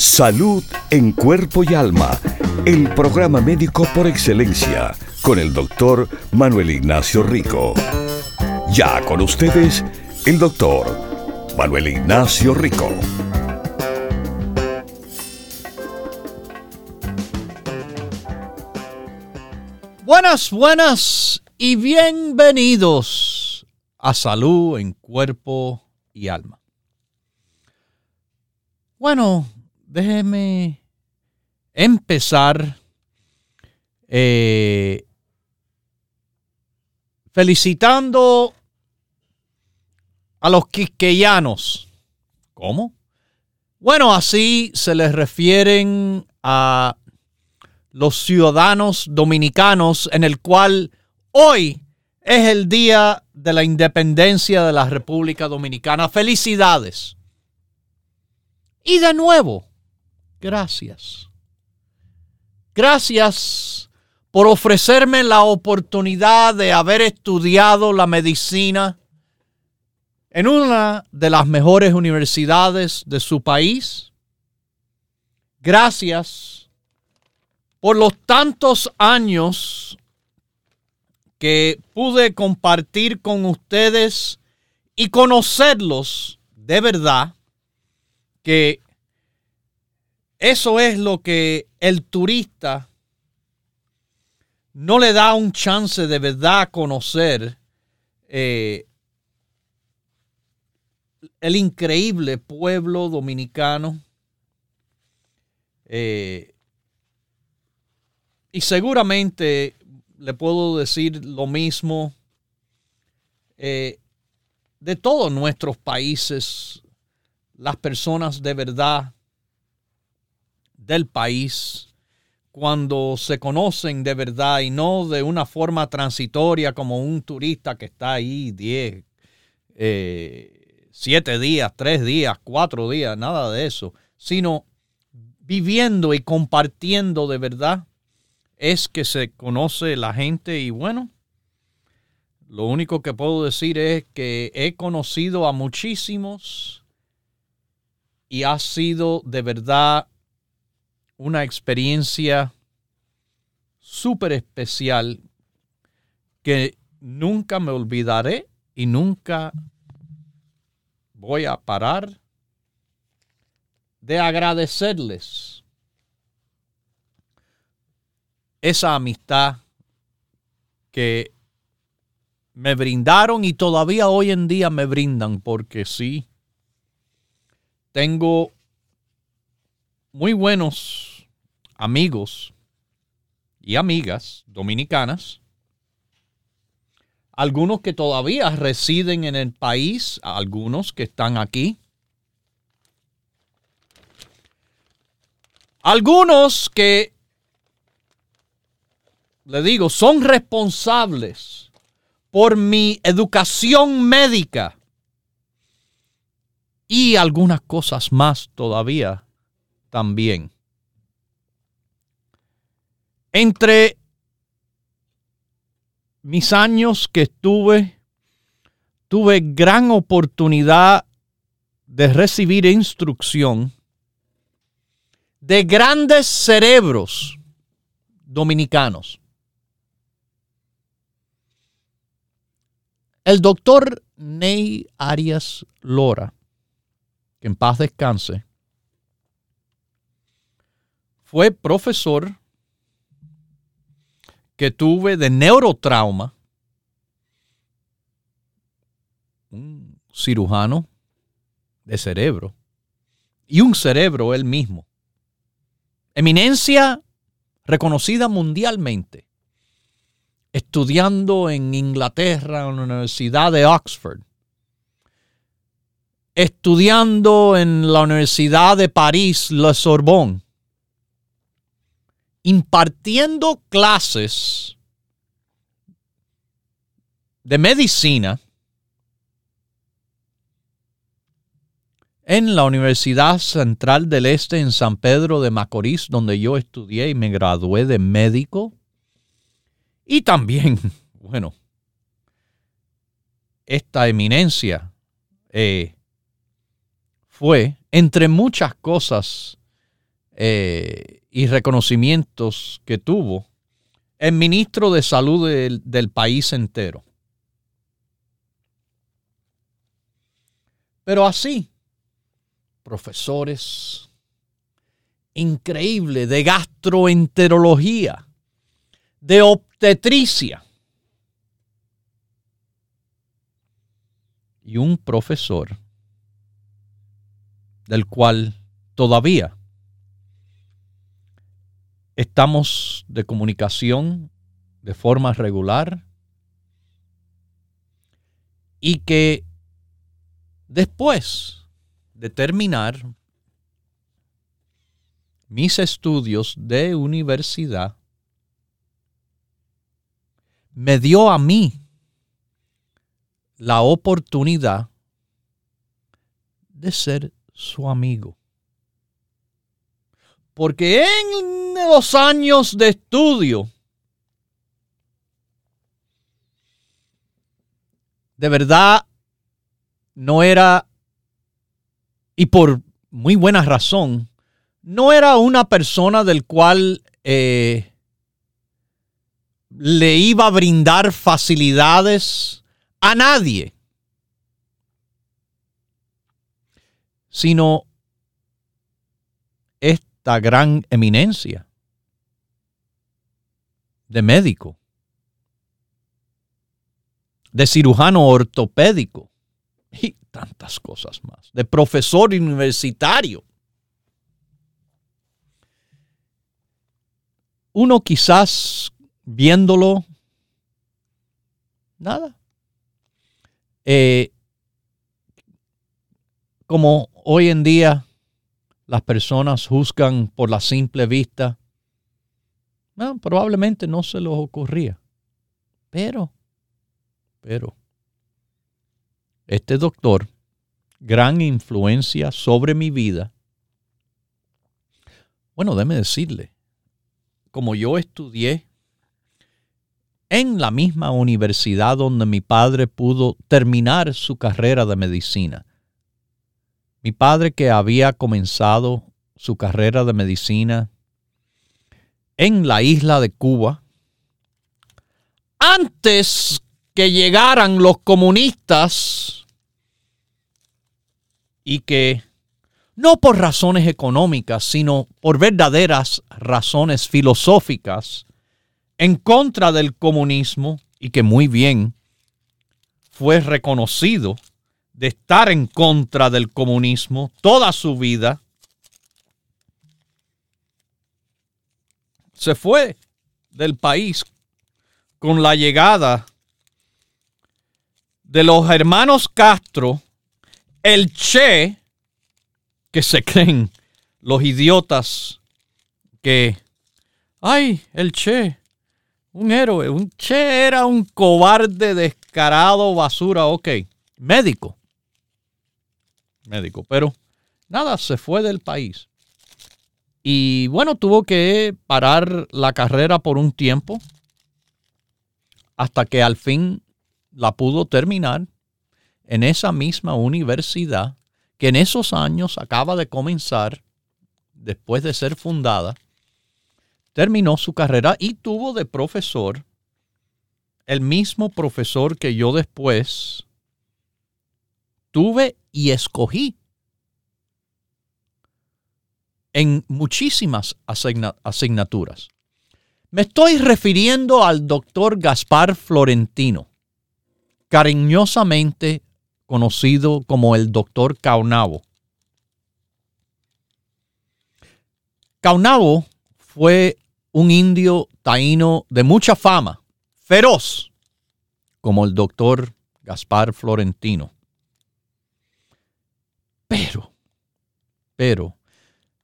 Salud en cuerpo y alma. El programa médico por excelencia con el doctor Manuel Ignacio Rico. Ya con ustedes, el doctor Manuel Ignacio Rico. Buenas, buenas y bienvenidos a Salud en Cuerpo y Alma. Bueno, déjeme empezar eh, felicitando a los quisqueyanos. ¿Cómo? Bueno, así se les refieren a los ciudadanos dominicanos en el cual hoy es el día de la independencia de la República Dominicana. Felicidades. Y de nuevo, gracias. Gracias por ofrecerme la oportunidad de haber estudiado la medicina en una de las mejores universidades de su país. Gracias por los tantos años que pude compartir con ustedes y conocerlos de verdad, que eso es lo que el turista no le da un chance de verdad a conocer eh, el increíble pueblo dominicano. Eh, y seguramente le puedo decir lo mismo eh, de todos nuestros países, las personas de verdad del país cuando se conocen de verdad y no de una forma transitoria como un turista que está ahí 10, eh, 7 días, 3 días, 4 días, nada de eso, sino viviendo y compartiendo de verdad es que se conoce la gente y bueno, lo único que puedo decir es que he conocido a muchísimos y ha sido de verdad una experiencia súper especial que nunca me olvidaré y nunca voy a parar de agradecerles esa amistad que me brindaron y todavía hoy en día me brindan porque sí, tengo muy buenos amigos y amigas dominicanas, algunos que todavía residen en el país, algunos que están aquí, algunos que, le digo, son responsables por mi educación médica y algunas cosas más todavía también. Entre mis años que estuve, tuve gran oportunidad de recibir instrucción de grandes cerebros dominicanos. El doctor Ney Arias Lora, que en paz descanse, fue profesor que tuve de neurotrauma, un cirujano de cerebro y un cerebro él mismo. Eminencia reconocida mundialmente, estudiando en Inglaterra en la Universidad de Oxford, estudiando en la Universidad de París, La Sorbonne, impartiendo clases de medicina en la Universidad Central del Este en San Pedro de Macorís, donde yo estudié y me gradué de médico. Y también, bueno, esta eminencia eh, fue, entre muchas cosas eh, y reconocimientos que tuvo, el ministro de salud del país entero. Pero así, profesores, increíble, de gastroenterología, de obstetricia. Y un profesor del cual todavía estamos de comunicación de forma regular y que después de terminar mis estudios de universidad, me dio a mí la oportunidad de ser su amigo. Porque en los años de estudio, de verdad no era y por muy buena razón, no era una persona del cual eh, le iba a brindar facilidades a nadie, sino esta gran eminencia de médico, de cirujano ortopédico, y tantas cosas más, de profesor universitario. Uno quizás viéndolo, nada. Eh, como hoy en día las personas juzgan por la simple vista, probablemente no se les ocurría. Pero, pero, este doctor, gran influencia sobre mi vida. Bueno, déme decirle, como yo estudié en la misma universidad donde mi padre pudo terminar su carrera de medicina. Mi padre que había comenzado su carrera de medicina en la isla de Cuba, antes que llegaran los comunistas y que no por razones económicas, sino por verdaderas razones filosóficas en contra del comunismo y que muy bien fue reconocido de estar en contra del comunismo toda su vida, se fue del país con la llegada de los hermanos Castro el Che, que se creen los idiotas que, ay, el Che, un héroe, un Che era un cobarde, descarado, basura, ok, médico, médico, pero nada, se fue del país. Y bueno, tuvo que parar la carrera por un tiempo hasta que al fin la pudo terminar en esa misma universidad que en esos años acaba de comenzar, después de ser fundada, terminó su carrera y tuvo de profesor el mismo profesor que yo después tuve y escogí en muchísimas asignaturas. Me estoy refiriendo al doctor Gaspar Florentino, cariñosamente conocido como el doctor Caunabo. Caunabo fue un indio taíno de mucha fama, feroz, como el doctor Gaspar Florentino. Pero, pero,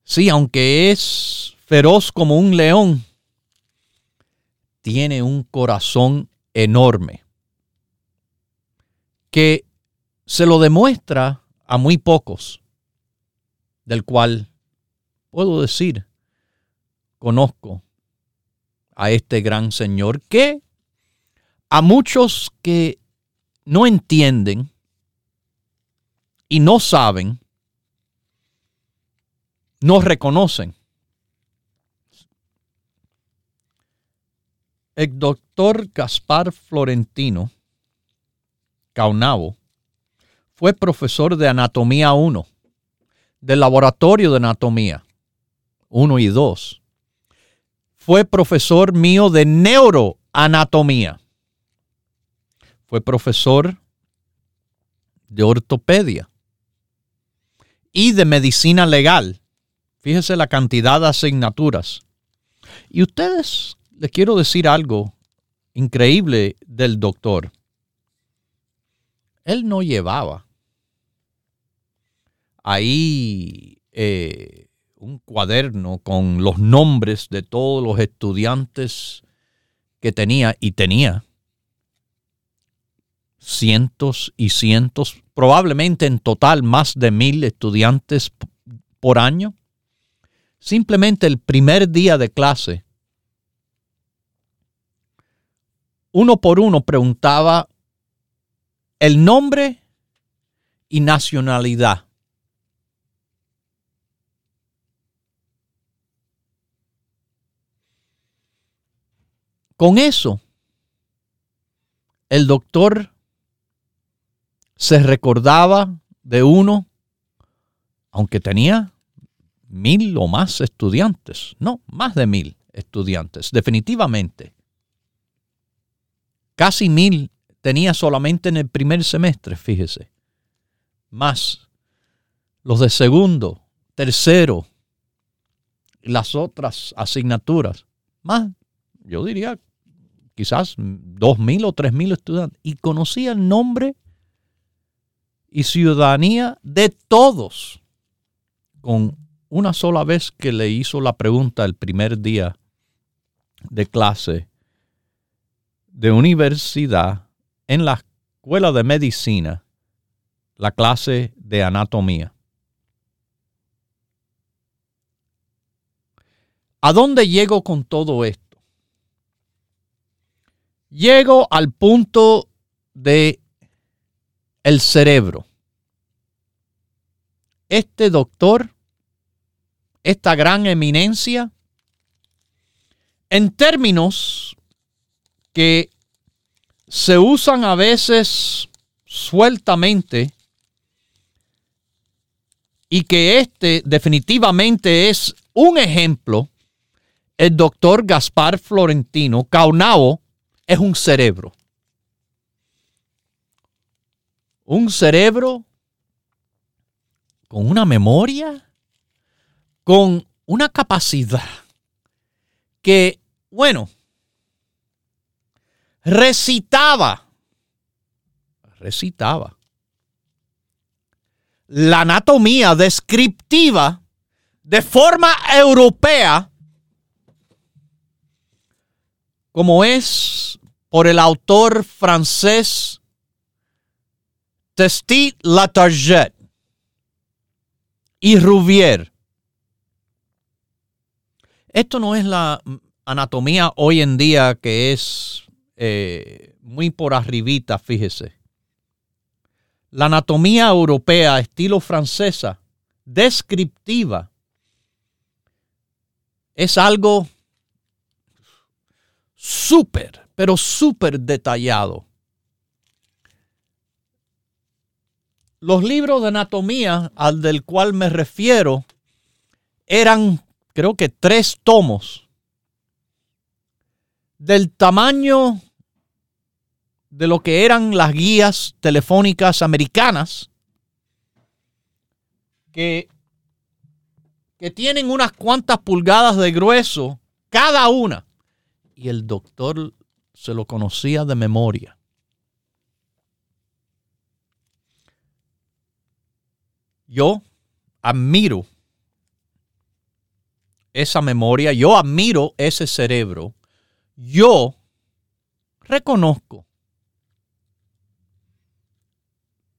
sí, aunque es feroz como un león, tiene un corazón enorme que se lo demuestra a muy pocos, del cual puedo decir, conozco a este gran Señor que a muchos que no entienden y no saben, no reconocen. El doctor Gaspar Florentino Caunabo fue profesor de Anatomía 1, del Laboratorio de Anatomía 1 y 2. Fue profesor mío de Neuroanatomía. Fue profesor de ortopedia y de medicina legal. Fíjese la cantidad de asignaturas. Y ustedes, les quiero decir algo increíble del doctor. Él no llevaba ahí eh, un cuaderno con los nombres de todos los estudiantes que tenía y tenía cientos y cientos, probablemente en total más de mil estudiantes por año. Simplemente el primer día de clase, uno por uno preguntaba el nombre y nacionalidad. Con eso, el doctor se recordaba de uno, aunque tenía mil o más estudiantes, no, más de mil estudiantes, definitivamente. Casi mil tenía solamente en el primer semestre, fíjese, más los de segundo, tercero, las otras asignaturas, más, yo diría, quizás dos mil o tres mil estudiantes, y conocía el nombre y ciudadanía de todos. Con una sola vez que le hizo la pregunta el primer día de clase de universidad en la escuela de medicina, la clase de anatomía. ¿A dónde llego con todo esto? Llego al punto de el cerebro. Este doctor, esta gran eminencia, en términos que se usan a veces sueltamente y que este definitivamente es un ejemplo, el doctor Gaspar Florentino Caunao es un cerebro. Un cerebro con una memoria, con una capacidad que, bueno, recitaba, recitaba la anatomía descriptiva de forma europea, como es por el autor francés Testit Latarjet y Rouvier. Esto no es la anatomía hoy en día que es eh, muy por arribita, fíjese. La anatomía europea, estilo francesa, descriptiva, es algo súper, pero súper detallado. Los libros de anatomía al del cual me refiero eran, creo que tres tomos, del tamaño de lo que eran las guías telefónicas americanas, que, que tienen unas cuantas pulgadas de grueso cada una. Y el doctor se lo conocía de memoria. Yo admiro esa memoria, yo admiro ese cerebro, yo reconozco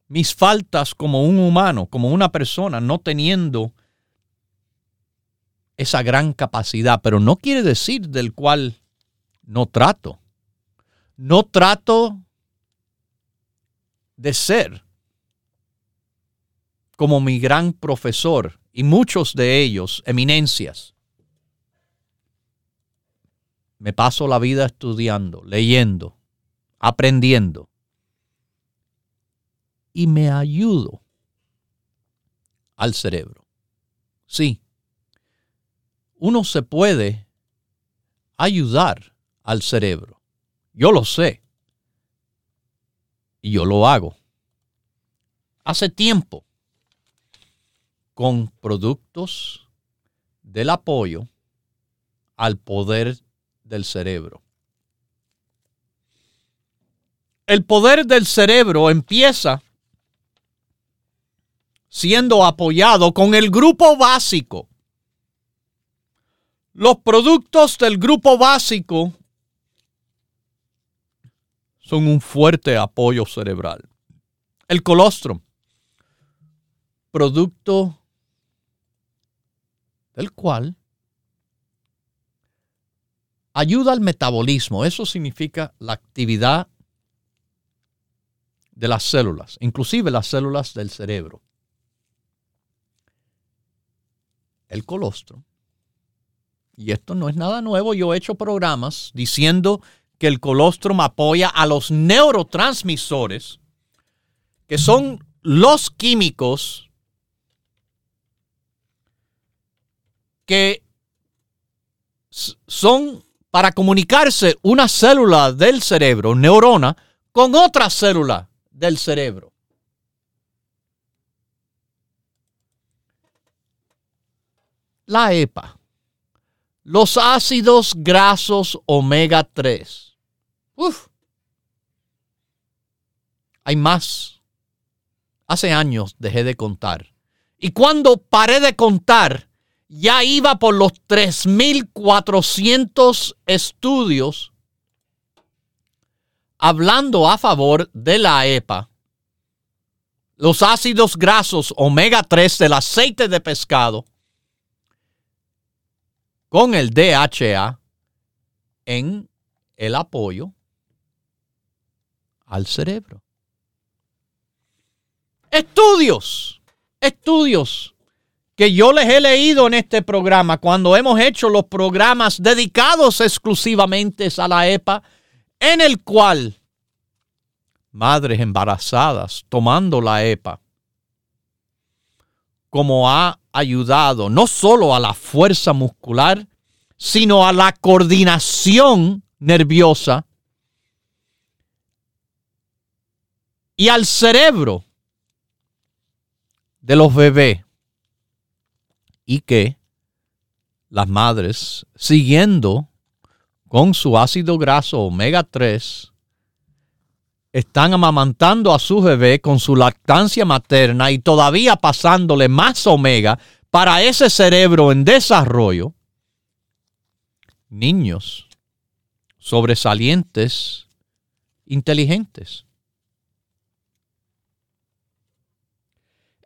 mis faltas como un humano, como una persona, no teniendo esa gran capacidad, pero no quiere decir del cual no trato. No trato de ser como mi gran profesor y muchos de ellos eminencias. Me paso la vida estudiando, leyendo, aprendiendo y me ayudo al cerebro. Sí, uno se puede ayudar al cerebro. Yo lo sé. Y yo lo hago. Hace tiempo, con productos del apoyo al poder del cerebro. El poder del cerebro empieza siendo apoyado con el grupo básico. Los productos del grupo básico son un fuerte apoyo cerebral. El colostrum, producto del cual ayuda al metabolismo. Eso significa la actividad de las células, inclusive las células del cerebro. El colostrum. Y esto no es nada nuevo. Yo he hecho programas diciendo que el colostrum apoya a los neurotransmisores, que son los químicos que son para comunicarse una célula del cerebro, neurona, con otra célula del cerebro. La EPA, los ácidos grasos omega 3. Uf. Hay más. Hace años dejé de contar. Y cuando paré de contar, ya iba por los 3.400 estudios hablando a favor de la EPA, los ácidos grasos omega 3 del aceite de pescado con el DHA en el apoyo al cerebro. Estudios, estudios que yo les he leído en este programa cuando hemos hecho los programas dedicados exclusivamente a la EPA, en el cual madres embarazadas tomando la EPA, como ha ayudado no solo a la fuerza muscular, sino a la coordinación nerviosa y al cerebro de los bebés y que las madres, siguiendo con su ácido graso omega 3, están amamantando a su bebé con su lactancia materna y todavía pasándole más omega para ese cerebro en desarrollo, niños sobresalientes, inteligentes.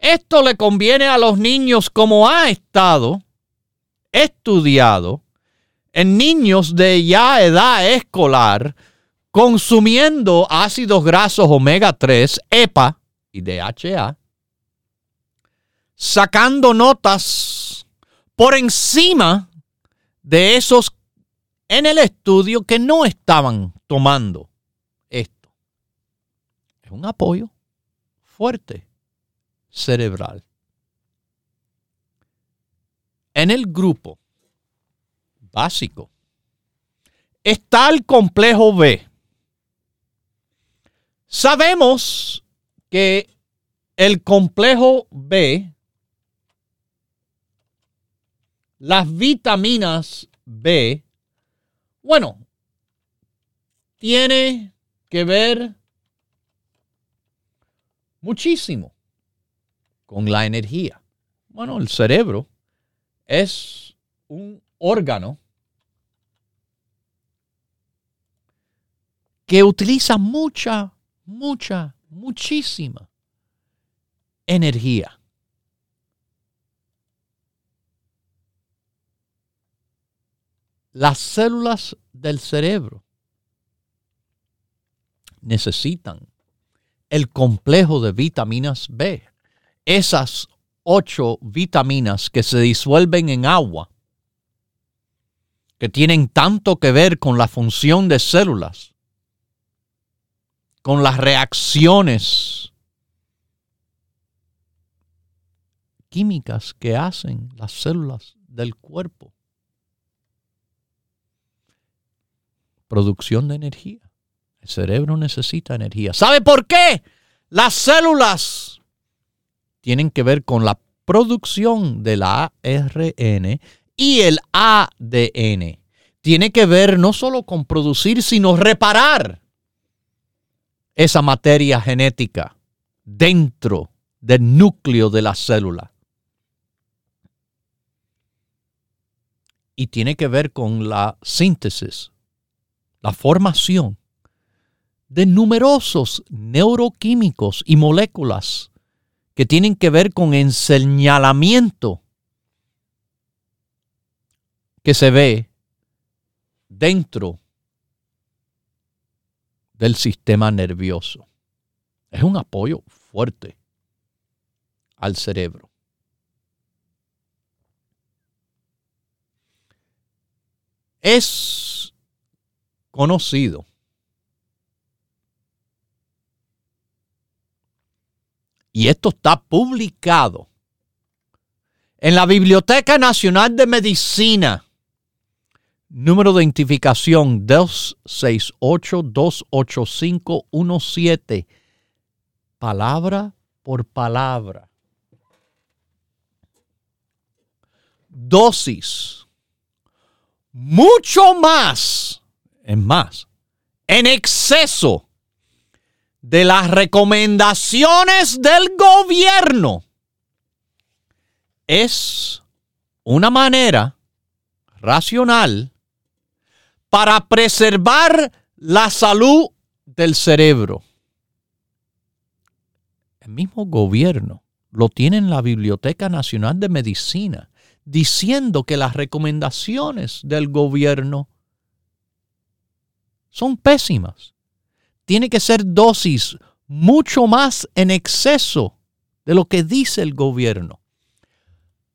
Esto le conviene a los niños como ha estado estudiado en niños de ya edad escolar consumiendo ácidos grasos omega 3, EPA y DHA, sacando notas por encima de esos en el estudio que no estaban tomando esto. Es un apoyo fuerte cerebral. En el grupo básico está el complejo B. Sabemos que el complejo B, las vitaminas B, bueno, tiene que ver muchísimo con la energía. Bueno, el cerebro es un órgano que utiliza mucha, mucha, muchísima energía. Las células del cerebro necesitan el complejo de vitaminas B, esas ocho vitaminas que se disuelven en agua, que tienen tanto que ver con la función de células, con las reacciones químicas que hacen las células del cuerpo. Producción de energía. El cerebro necesita energía. ¿Sabe por qué? Las células tienen que ver con la producción del ARN y el ADN. Tiene que ver no solo con producir, sino reparar esa materia genética dentro del núcleo de la célula. Y tiene que ver con la síntesis, la formación de numerosos neuroquímicos y moléculas que tienen que ver con el señalamiento que se ve dentro del sistema nervioso. Es un apoyo fuerte al cerebro. Es conocido y esto está publicado en la Biblioteca Nacional de Medicina, número de identificación 268-28517, palabra por palabra. Dosis, mucho más, es más, en exceso de las recomendaciones del gobierno es una manera racional para preservar la salud del cerebro. El mismo gobierno lo tiene en la Biblioteca Nacional de Medicina, diciendo que las recomendaciones del gobierno son pésimas tiene que ser dosis mucho más en exceso de lo que dice el gobierno.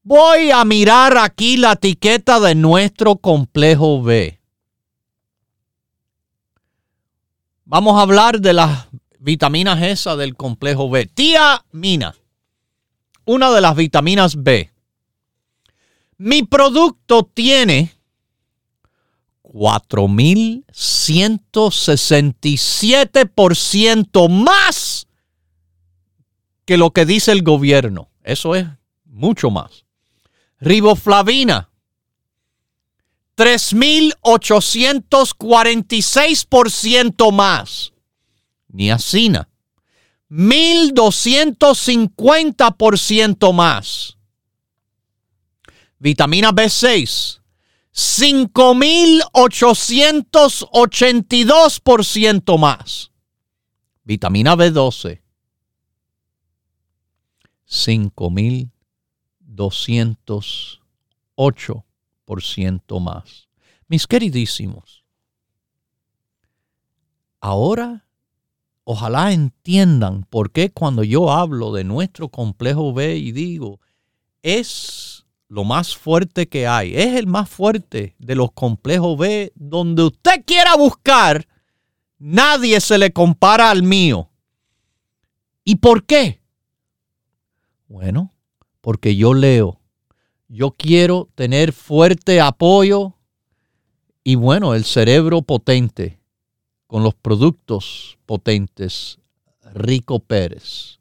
Voy a mirar aquí la etiqueta de nuestro complejo B. Vamos a hablar de las vitaminas esas del complejo B. Tiamina, una de las vitaminas B. Mi producto tiene 4.167% más que lo que dice el gobierno. Eso es mucho más. Riboflavina, 3.846% más. Niacina, 1.250% más. Vitamina B6, 5.882% más. Vitamina B12, 5.208% más. Mis queridísimos, ahora ojalá entiendan por qué cuando yo hablo de nuestro complejo B y digo, es lo más fuerte que hay. Es el más fuerte de los complejos B. Donde usted quiera buscar, nadie se le compara al mío. ¿Y por qué? Bueno, porque yo leo. Yo quiero tener fuerte apoyo y bueno, el cerebro potente con los productos potentes. Rico Pérez.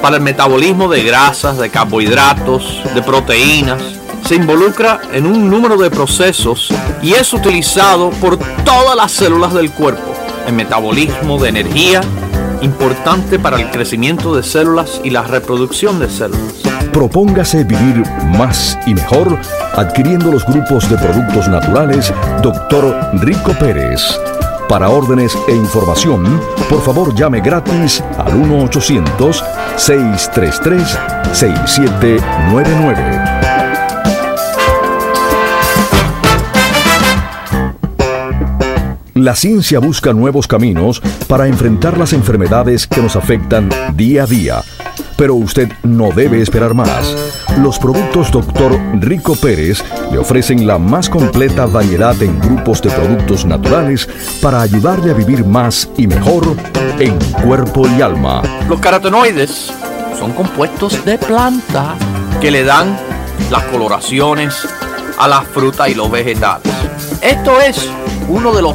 para el metabolismo de grasas, de carbohidratos, de proteínas se involucra en un número de procesos y es utilizado por todas las células del cuerpo. El metabolismo de energía, importante para el crecimiento de células y la reproducción de células. Propóngase vivir más y mejor adquiriendo los grupos de productos naturales Dr. Rico Pérez. Para órdenes e información, por favor llame gratis al 1-800-633-6799. La ciencia busca nuevos caminos para enfrentar las enfermedades que nos afectan día a día. Pero usted no debe esperar más. Los productos Dr. Rico Pérez le ofrecen la más completa variedad en grupos de productos naturales para ayudarle a vivir más y mejor en cuerpo y alma. Los carotenoides son compuestos de planta que le dan las coloraciones a la fruta y los vegetales. Esto es uno de los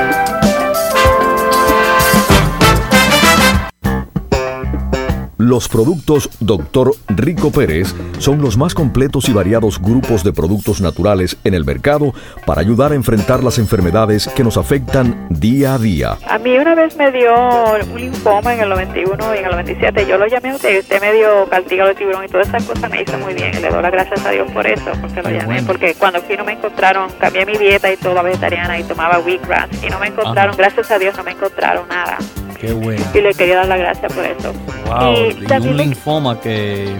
Los productos Dr. Rico Pérez son los más completos y variados grupos de productos naturales en el mercado para ayudar a enfrentar las enfermedades que nos afectan día a día. A mí una vez me dio un linfoma en el 91 y en el 97. Yo lo llamé a usted, usted me dio cartílago de tiburón y todas esas cosas me hizo muy bien. Y le doy las gracias a Dios por eso, porque lo llamé. Porque cuando fui no me encontraron, cambié mi dieta y toda vegetariana y tomaba wheatgrass y no me encontraron, gracias a Dios no me encontraron nada. Qué bueno. Y le quería dar las gracias por eso. Wow, y, un linfoma que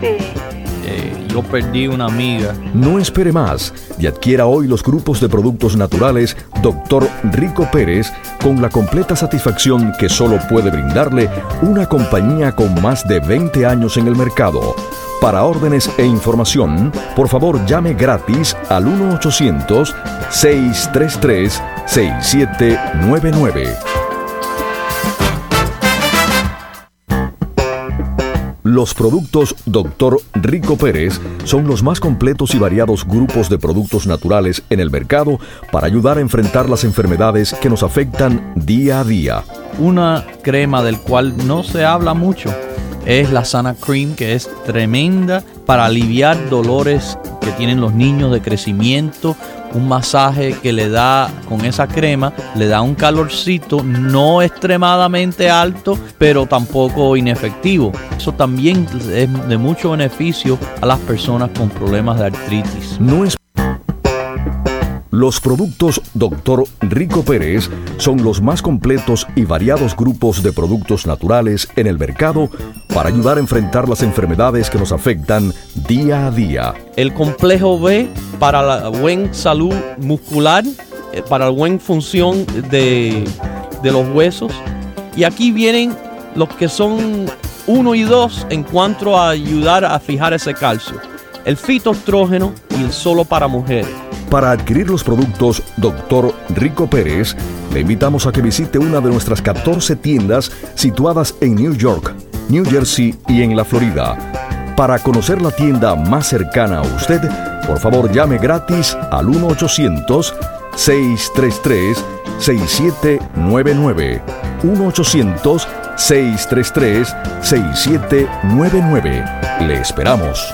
eh, yo perdí una amiga. No espere más y adquiera hoy los grupos de productos naturales Dr. Rico Pérez con la completa satisfacción que solo puede brindarle una compañía con más de 20 años en el mercado. Para órdenes e información, por favor llame gratis al 1-800-633-6799. Los productos Dr. Rico Pérez son los más completos y variados grupos de productos naturales en el mercado para ayudar a enfrentar las enfermedades que nos afectan día a día. Una crema del cual no se habla mucho es la Sana Cream, que es tremenda para aliviar dolores que tienen los niños de crecimiento. Un masaje que le da con esa crema, le da un calorcito no extremadamente alto, pero tampoco inefectivo. Eso también es de mucho beneficio a las personas con problemas de artritis. Los productos Dr. Rico Pérez son los más completos y variados grupos de productos naturales en el mercado para ayudar a enfrentar las enfermedades que nos afectan día a día. El complejo B para la buena salud muscular eh, para la buena función de, de los huesos. Y aquí vienen los que son uno y dos en cuanto a ayudar a fijar ese calcio. El fitoestrógeno y el solo para mujeres. Para adquirir los productos Dr. Rico Pérez, le invitamos a que visite una de nuestras 14 tiendas situadas en New York, New Jersey y en la Florida. Para conocer la tienda más cercana a usted, por favor llame gratis al 1-800-633-6799. 1-800-633-6799. Le esperamos.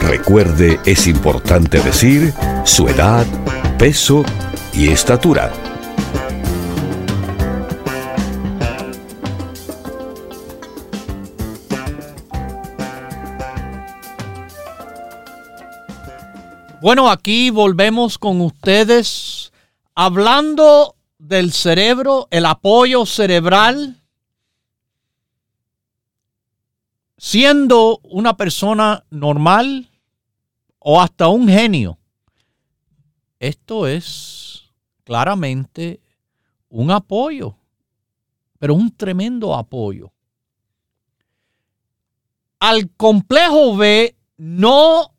Recuerde, es importante decir su edad, peso y estatura. Bueno, aquí volvemos con ustedes hablando del cerebro, el apoyo cerebral. Siendo una persona normal o hasta un genio, esto es claramente un apoyo, pero un tremendo apoyo. Al complejo B no,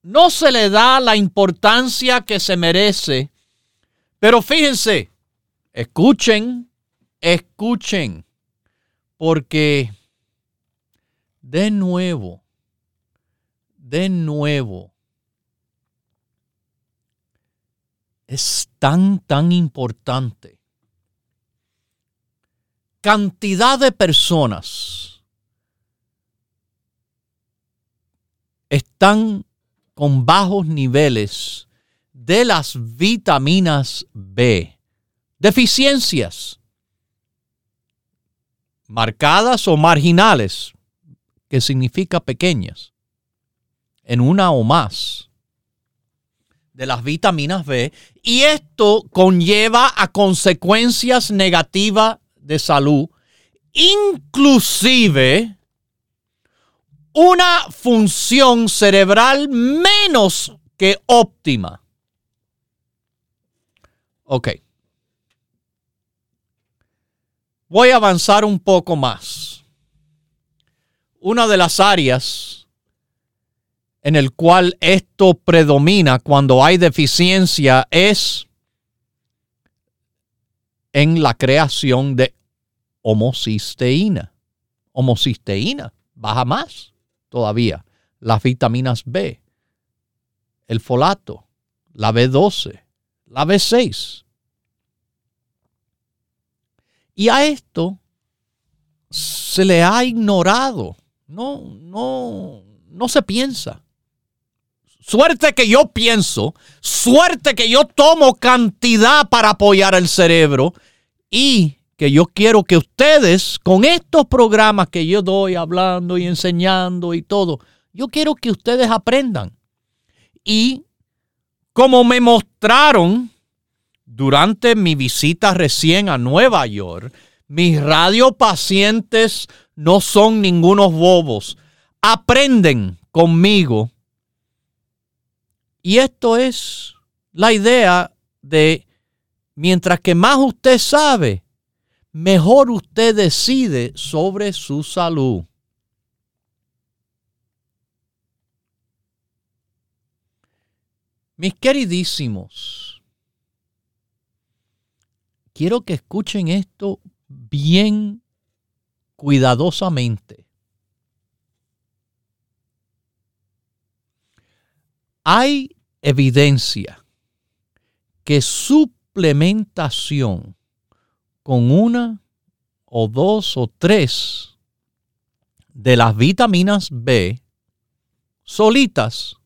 no se le da la importancia que se merece, pero fíjense, escuchen, escuchen, porque de nuevo, de nuevo, es tan, tan importante. Cantidad de personas están con bajos niveles de las vitaminas B, deficiencias marcadas o marginales, que significa pequeñas, en una o más de las vitaminas B y esto conlleva a consecuencias negativas de salud, inclusive una función cerebral menos que óptima. Ok. Voy a avanzar un poco más. Una de las áreas en el cual esto predomina cuando hay deficiencia es en la creación de homocisteína. Homocisteína baja más todavía. Las vitaminas B, el folato, la B12, la B6. Y a esto se le ha ignorado. No, no, no se piensa. Suerte que yo pienso, suerte que yo tomo cantidad para apoyar el cerebro y que yo quiero que ustedes, con estos programas que yo doy hablando y enseñando y todo, yo quiero que ustedes aprendan. Y como me mostraron durante mi visita recién a Nueva York, mis radiopacientes no son ningunos bobos. Aprenden conmigo y esto es la idea de, mientras que más usted sabe, mejor usted decide sobre su salud. Mis queridísimos, quiero que escuchen esto bien cuidadosamente. hay evidencia que suplementación con una o dos o tres de las vitaminas B solitas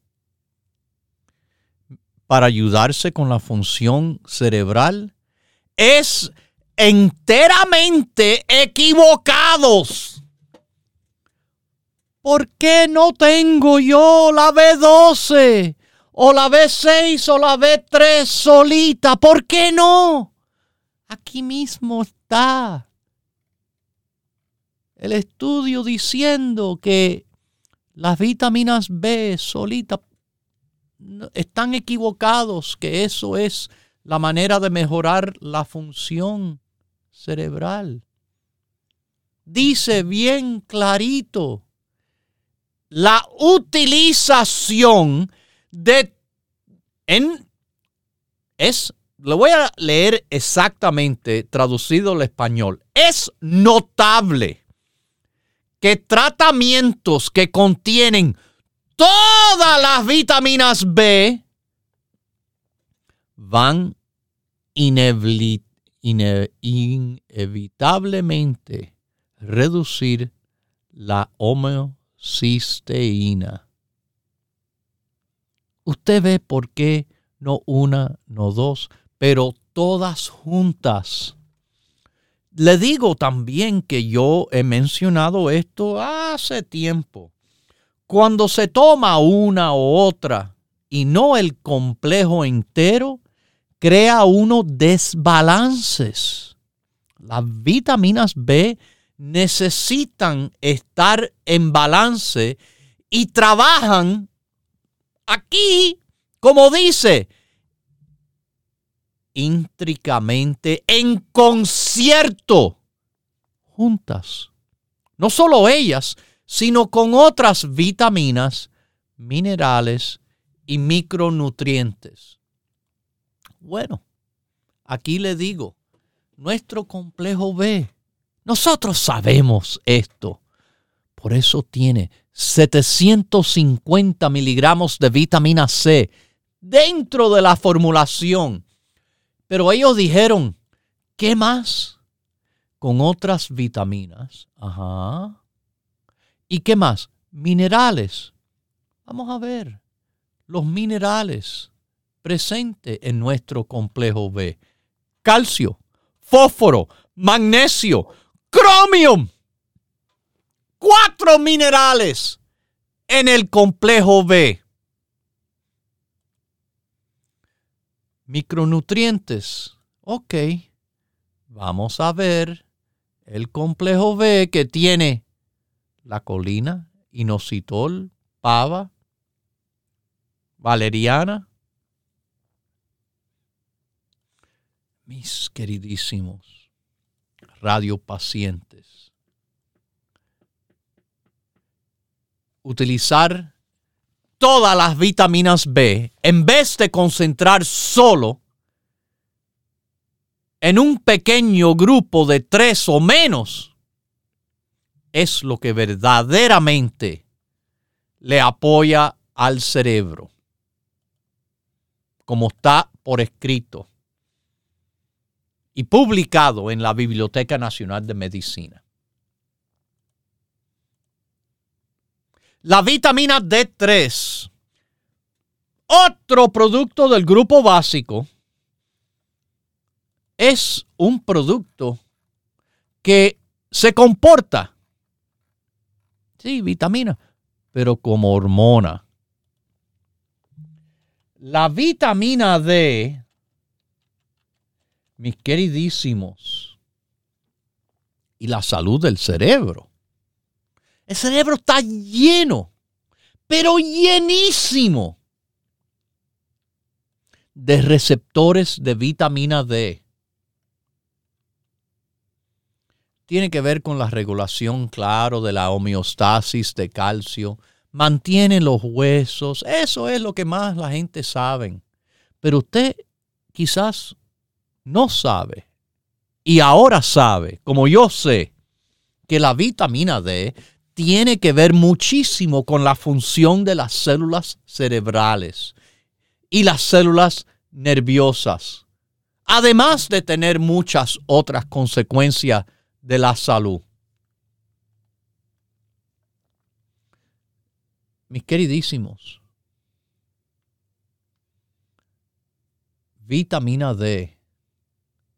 para ayudarse con la función cerebral es enteramente equivocados. ¿Por qué no tengo yo la B12 o la B6 o la B3 solita? ¿Por qué no? Aquí mismo está el estudio diciendo que las vitaminas B solitas están equivocados, que eso es la manera de mejorar la función cerebral. Dice bien clarito la utilización de en es lo voy a leer exactamente traducido al español. Es notable que tratamientos que contienen todas las vitaminas B van inevitablemente reducir la homocisteína. Usted ve por qué no una, no dos, pero todas juntas le digo también que yo he mencionado esto hace tiempo. Cuando se toma una u otra y no el complejo entero, crea uno desbalances. Las vitaminas B necesitan estar en balance y trabajan aquí, como dice, íntricamente en concierto juntas. No solo ellas, sino con otras vitaminas, minerales y micronutrientes. Bueno, aquí le digo, nuestro complejo B, nosotros sabemos esto. Por eso tiene 750 miligramos de vitamina C dentro de la formulación pero ellos dijeron, ¿qué más? Con otras vitaminas. Ajá. ¿Y qué más? Minerales. Vamos a ver los minerales presentes en nuestro complejo B. Calcio, fósforo, magnesio, cromium. Cuatro minerales en el complejo B. Micronutrientes. Ok. Vamos a ver el complejo B que tiene la colina, inositol, pava, valeriana. Mis queridísimos radiopacientes, utilizar todas las vitaminas B, en vez de concentrar solo en un pequeño grupo de tres o menos, es lo que verdaderamente le apoya al cerebro, como está por escrito y publicado en la Biblioteca Nacional de Medicina. La vitamina D3, otro producto del grupo básico, es un producto que se comporta, sí, vitamina, pero como hormona. La vitamina D, mis queridísimos, y la salud del cerebro el cerebro está lleno, pero llenísimo de receptores de vitamina D. Tiene que ver con la regulación, claro, de la homeostasis de calcio. Mantiene los huesos. Eso es lo que más la gente sabe. Pero usted quizás no sabe. Y ahora sabe, como yo sé, que la vitamina D tiene que ver muchísimo con la función de las células cerebrales y las células nerviosas, además de tener muchas otras consecuencias de la salud. Mis queridísimos, vitamina D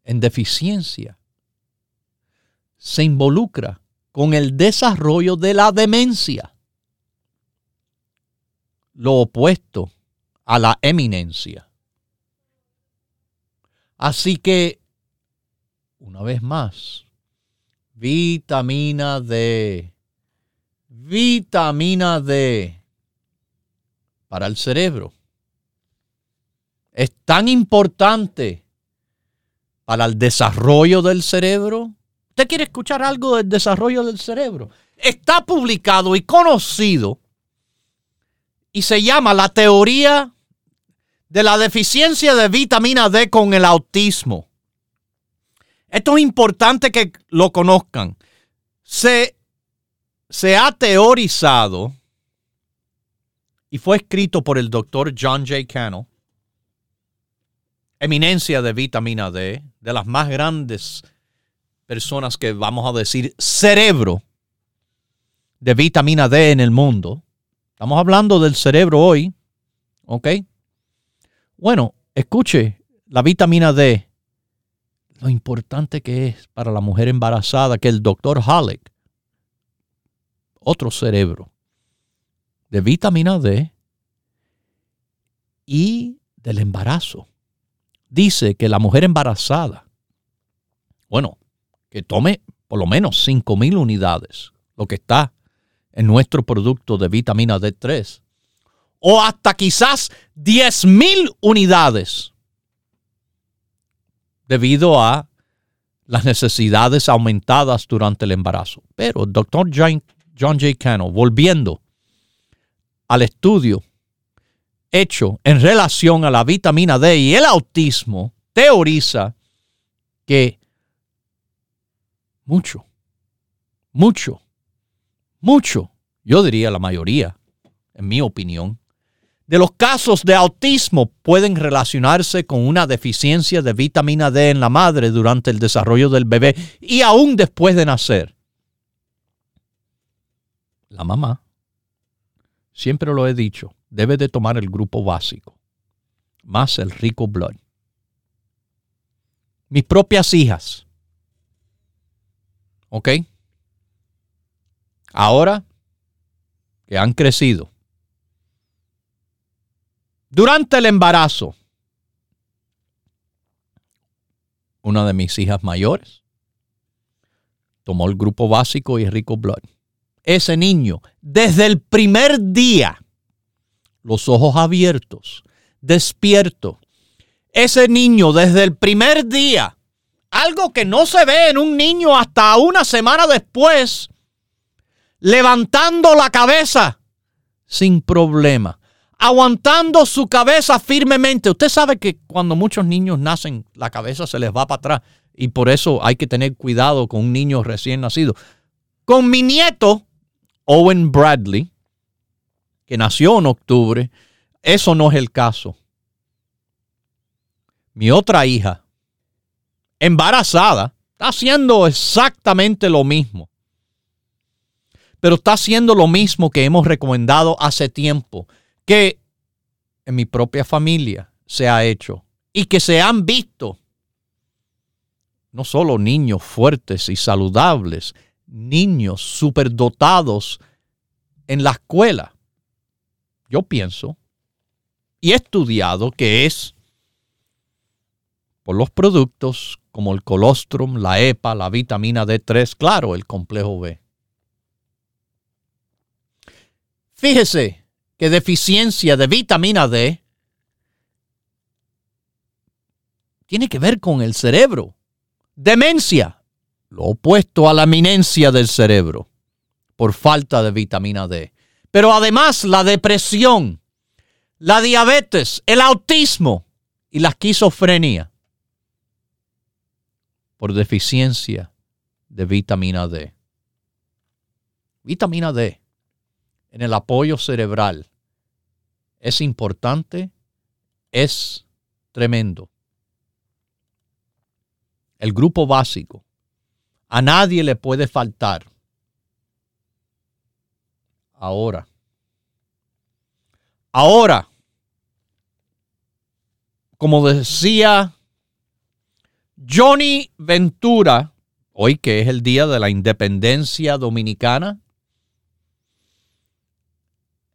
en deficiencia se involucra con el desarrollo de la demencia. Lo opuesto a la eminencia. Así que, una vez más, vitamina D, vitamina D para el cerebro. Es tan importante para el desarrollo del cerebro ¿Usted quiere escuchar algo del desarrollo del cerebro? Está publicado y conocido y se llama la teoría de la deficiencia de vitamina D con el autismo. Esto es importante que lo conozcan. Se, se ha teorizado y fue escrito por el doctor John J. Cannell, eminencia de vitamina D, de las más grandes personas que vamos a decir cerebro de vitamina D en el mundo. Estamos hablando del cerebro hoy, ¿ok? Bueno, escuche, la vitamina D, lo importante que es para la mujer embarazada que el doctor Halleck, otro cerebro de vitamina D y del embarazo, dice que la mujer embarazada, bueno, que tome por lo menos 5.000 unidades, lo que está en nuestro producto de vitamina D3, o hasta quizás 10.000 unidades, debido a las necesidades aumentadas durante el embarazo. Pero el doctor John, J. Cano, volviendo al estudio hecho en relación a la vitamina D y el autismo, teoriza que mucho, mucho, mucho, yo diría la mayoría, en mi opinión, de los casos de autismo pueden relacionarse con una deficiencia de vitamina D en la madre durante el desarrollo del bebé y aún después de nacer. La mamá, siempre lo he dicho, debe de tomar el grupo básico, más el rico blood. Mis propias hijas ¿Ok? Ahora que han crecido. Durante el embarazo, una de mis hijas mayores tomó el grupo básico y Rico Blood. Ese niño, desde el primer día, los ojos abiertos, despierto. Ese niño, desde el primer día, algo que no se ve en un niño hasta una semana después, levantando la cabeza sin problema, aguantando su cabeza firmemente. Usted sabe que cuando muchos niños nacen, la cabeza se les va para atrás y por eso hay que tener cuidado con un niño recién nacido. Con mi nieto, Owen Bradley, que nació en octubre, eso no es el caso. Mi otra hija, embarazada, está haciendo exactamente lo mismo. Pero está haciendo lo mismo que hemos recomendado hace tiempo, que en mi propia familia se ha hecho y que se han visto no solo niños fuertes y saludables, niños superdotados en la escuela. Yo pienso y he estudiado que es por los productos como el colostrum, la EPA, la vitamina D3, claro, el complejo B. Fíjese que deficiencia de vitamina D tiene que ver con el cerebro. Demencia, lo opuesto a la eminencia del cerebro, por falta de vitamina D. Pero además la depresión, la diabetes, el autismo y la esquizofrenia por deficiencia de vitamina D. Vitamina D en el apoyo cerebral es importante, es tremendo. El grupo básico. A nadie le puede faltar. Ahora. Ahora. como decía Johnny Ventura, hoy que es el día de la independencia dominicana,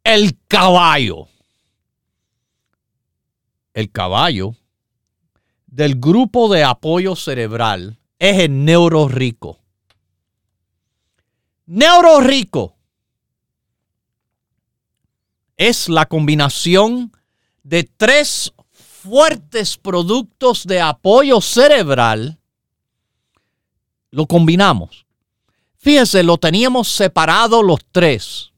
el caballo. El caballo del grupo de apoyo cerebral es el neuro rico. Neuro rico es la combinación de tres fuertes productos de apoyo cerebral. Lo combinamos. Fíjense, lo teníamos separado los tres.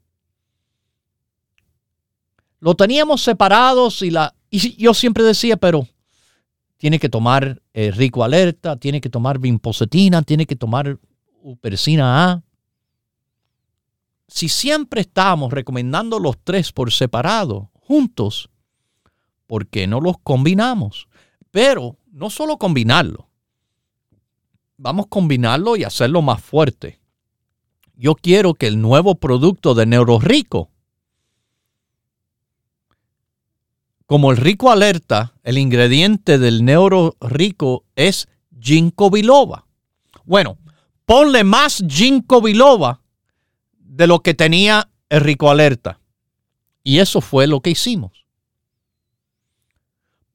Lo teníamos separados y, la, y yo siempre decía, pero tiene que tomar eh, Rico Alerta, tiene que tomar Vimpocetina, tiene que tomar Upersina A. Si siempre estábamos recomendando los tres por separado, juntos, ¿por qué no los combinamos? Pero no solo combinarlo, vamos a combinarlo y hacerlo más fuerte. Yo quiero que el nuevo producto de NeuroRico como el rico alerta, el ingrediente del neuro rico es ginkgo biloba. Bueno, ponle más ginkgo biloba de lo que tenía el rico alerta. Y eso fue lo que hicimos.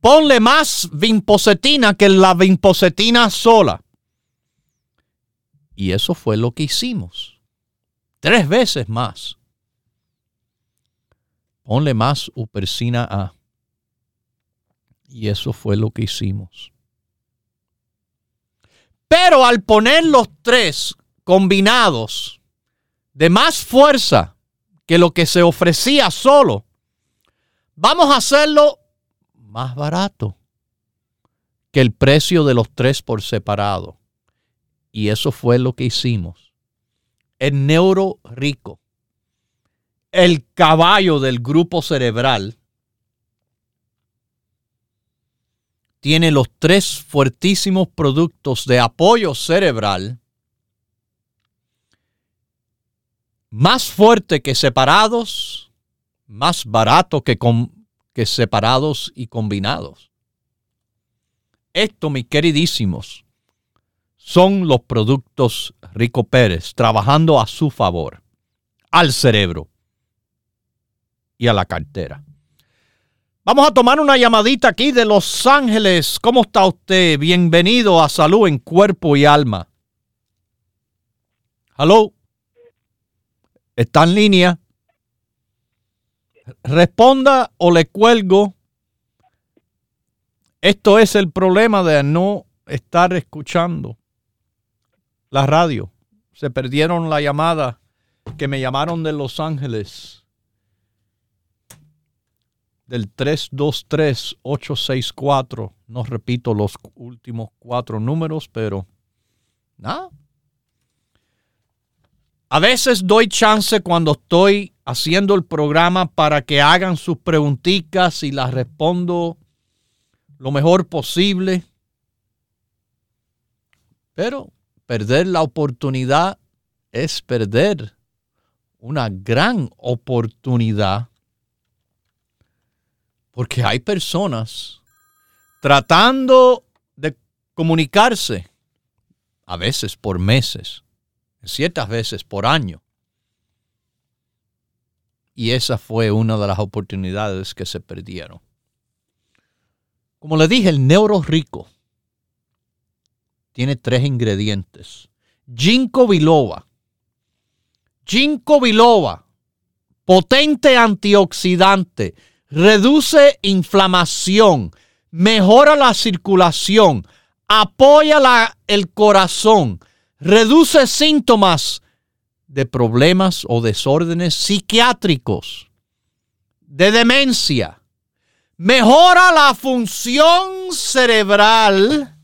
Ponle más vimpocetina que la vimpocetina sola. Y eso fue lo que hicimos. Tres veces más. Ponle más upersina A. Y eso fue lo que hicimos. Pero al poner los tres combinados de más fuerza que lo que se ofrecía solo, vamos a hacerlo más barato que el precio de los tres por separado. Y eso fue lo que hicimos. El neuro rico, el caballo del grupo cerebral, tiene los tres fuertísimos productos de apoyo cerebral más fuerte que separados, más barato que, que separados y combinados. Esto, mis queridísimos, son los productos Rico Pérez trabajando a su favor, al cerebro y a la cartera. Vamos a tomar una llamadita aquí de Los Ángeles. ¿Cómo está usted? Bienvenido a Salud en Cuerpo y Alma. Hello. ¿Está en línea? Responda o le cuelgo. Esto es el problema de no estar escuchando la radio. Se perdieron la llamada que me llamaron de Los Ángeles del 323-864. No repito los últimos cuatro números, pero nada. A veces doy chance cuando estoy haciendo el programa para que hagan sus preguntitas y las respondo lo mejor posible. Pero perder la oportunidad es perder una gran oportunidad porque hay personas tratando de comunicarse, a veces por meses, ciertas veces por año. Y esa fue una de las oportunidades que se perdieron. Como le dije, el neuro rico tiene tres ingredientes. Ginkgo biloba. Ginkgo biloba, potente antioxidante, reduce inflamación, mejora la circulación, apoya el corazón, reduce síntomas de problemas o desórdenes psiquiátricos, de demencia, mejora la función cerebral,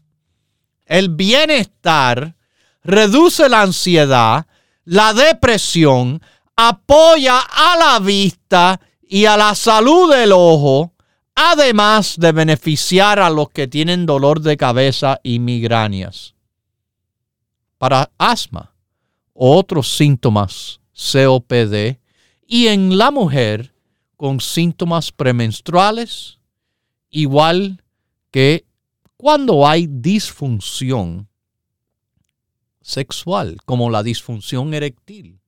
el bienestar, reduce la ansiedad, la depresión, apoya a la vista y a la salud del ojo, además de beneficiar a los que tienen dolor de cabeza y migrañas. Para asma, otros síntomas COPD y en la mujer con síntomas premenstruales, igual que cuando hay disfunción sexual, como la disfunción eréctil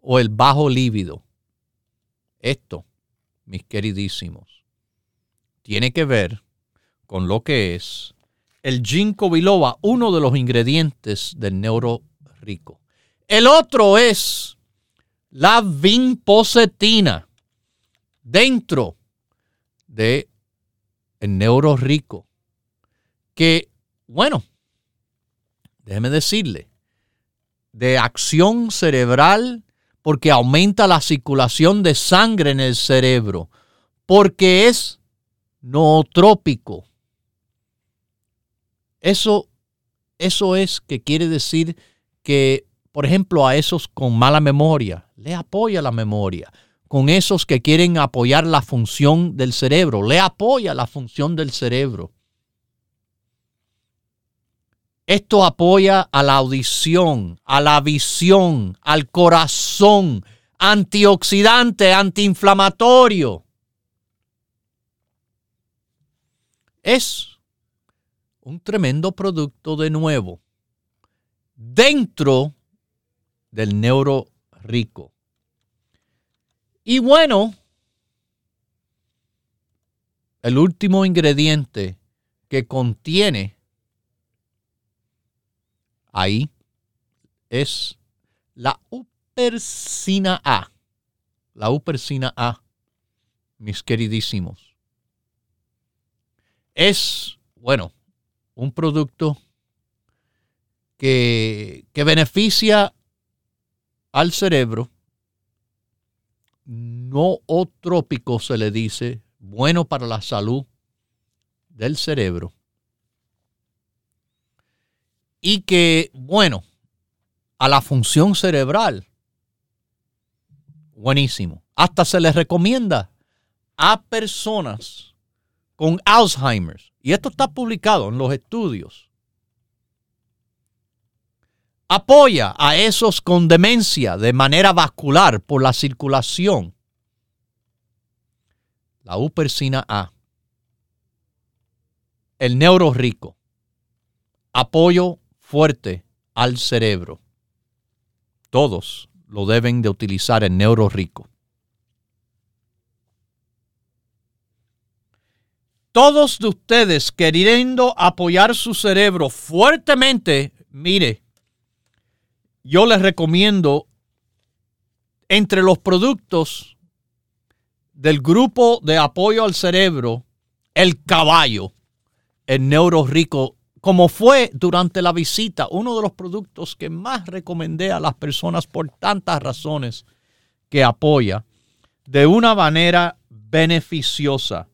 o el bajo líbido, esto, mis queridísimos, tiene que ver con lo que es el ginkgo biloba, uno de los ingredientes del neuro rico. El otro es la vinpocetina dentro de neuro rico. Que, bueno, déjeme decirle, de acción cerebral porque aumenta la circulación de sangre en el cerebro, porque es nootrópico. Eso, eso es que quiere decir que, por ejemplo, a esos con mala memoria, le apoya la memoria. Con esos que quieren apoyar la función del cerebro, le apoya la función del cerebro. Esto apoya a la audición, a la visión, al corazón, antioxidante, antiinflamatorio. Es un tremendo producto de nuevo dentro del neuro rico. Y bueno, el último ingrediente que contiene ahí es la upersina A. La upersina A, mis queridísimos. Es, bueno, un producto que, que beneficia al cerebro, no trópico se le dice, bueno para la salud del cerebro y que, bueno, a la función cerebral, buenísimo. Hasta se les recomienda a personas con Alzheimer, y esto está publicado en los estudios, apoya a esos con demencia de manera vascular por la circulación. La upersina A. El neuro rico. Apoyo fuerte al cerebro. Todos lo deben de utilizar en neuro rico. Todos de ustedes queriendo apoyar su cerebro fuertemente, mire, yo les recomiendo entre los productos del grupo de apoyo al cerebro, el caballo, el neuro rico como fue durante la visita, uno de los productos que más recomendé a las personas por tantas razones que apoya de una manera beneficiosa.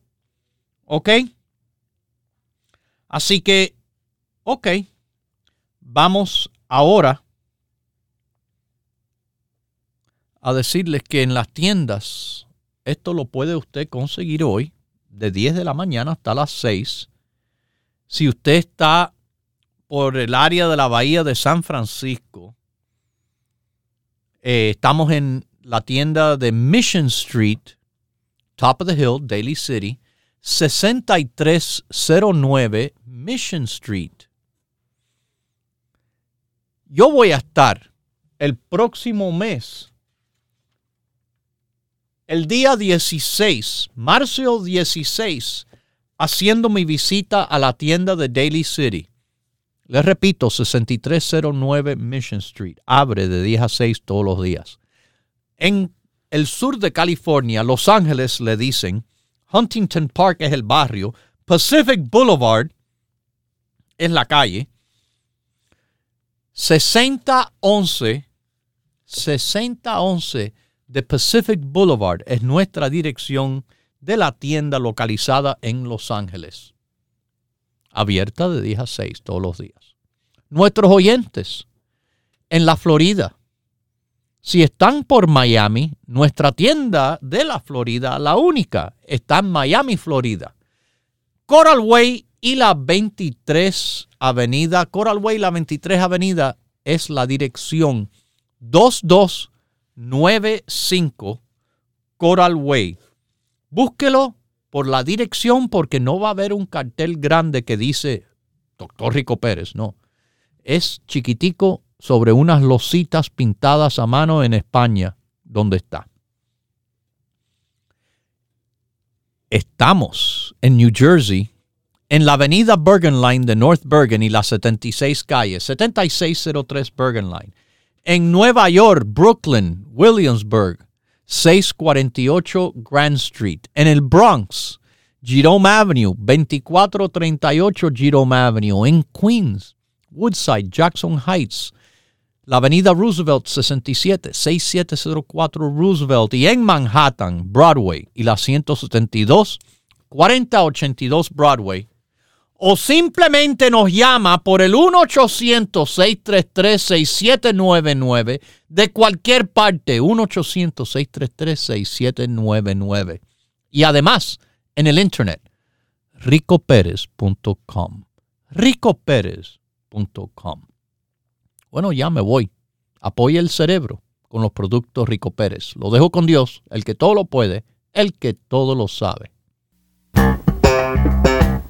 ¿Ok? Así que, ok, vamos ahora a decirles que en las tiendas, esto lo puede usted conseguir hoy, de 10 de la mañana hasta las 6 si usted está por el área de la bahía de San Francisco, eh, estamos en la tienda de Mission Street, Top of the Hill, Daly City, 6309 Mission Street. Yo voy a estar el próximo mes, el día 16, marzo 16, haciendo mi visita a la tienda de Daily City. Les repito, 6309 Mission Street. Abre de 10 a 6 todos los días. En el sur de California, Los Ángeles le dicen, Huntington Park es el barrio, Pacific Boulevard es la calle, 6011, 6011 de Pacific Boulevard es nuestra dirección de la tienda localizada en Los Ángeles. Abierta de 10 a 6 todos los días. Nuestros oyentes en la Florida. Si están por Miami, nuestra tienda de la Florida, la única, está en Miami, Florida. Coral Way y la 23 Avenida. Coral Way y la 23 Avenida es la dirección 2295 Coral Way. Búsquelo por la dirección, porque no va a haber un cartel grande que dice Doctor Rico Pérez, no. Es chiquitico sobre unas lositas pintadas a mano en España, donde está. Estamos en New Jersey, en la avenida Bergen Line de North Bergen y la 76 calle, 7603 Bergen Line. En Nueva York, Brooklyn, Williamsburg, 648 Grand Street. En el Bronx, Jerome Avenue, 2438 Jerome Avenue. En Queens, Woodside, Jackson Heights, la avenida Roosevelt 67, 6704 Roosevelt. Y en Manhattan, Broadway y la 172, 4082 Broadway o simplemente nos llama por el 1-800-633-6799 de cualquier parte, 1-800-633-6799. Y además, en el internet, ricoperez.com. ricoperez.com. Bueno, ya me voy. Apoya el cerebro con los productos Rico Pérez. Lo dejo con Dios, el que todo lo puede, el que todo lo sabe.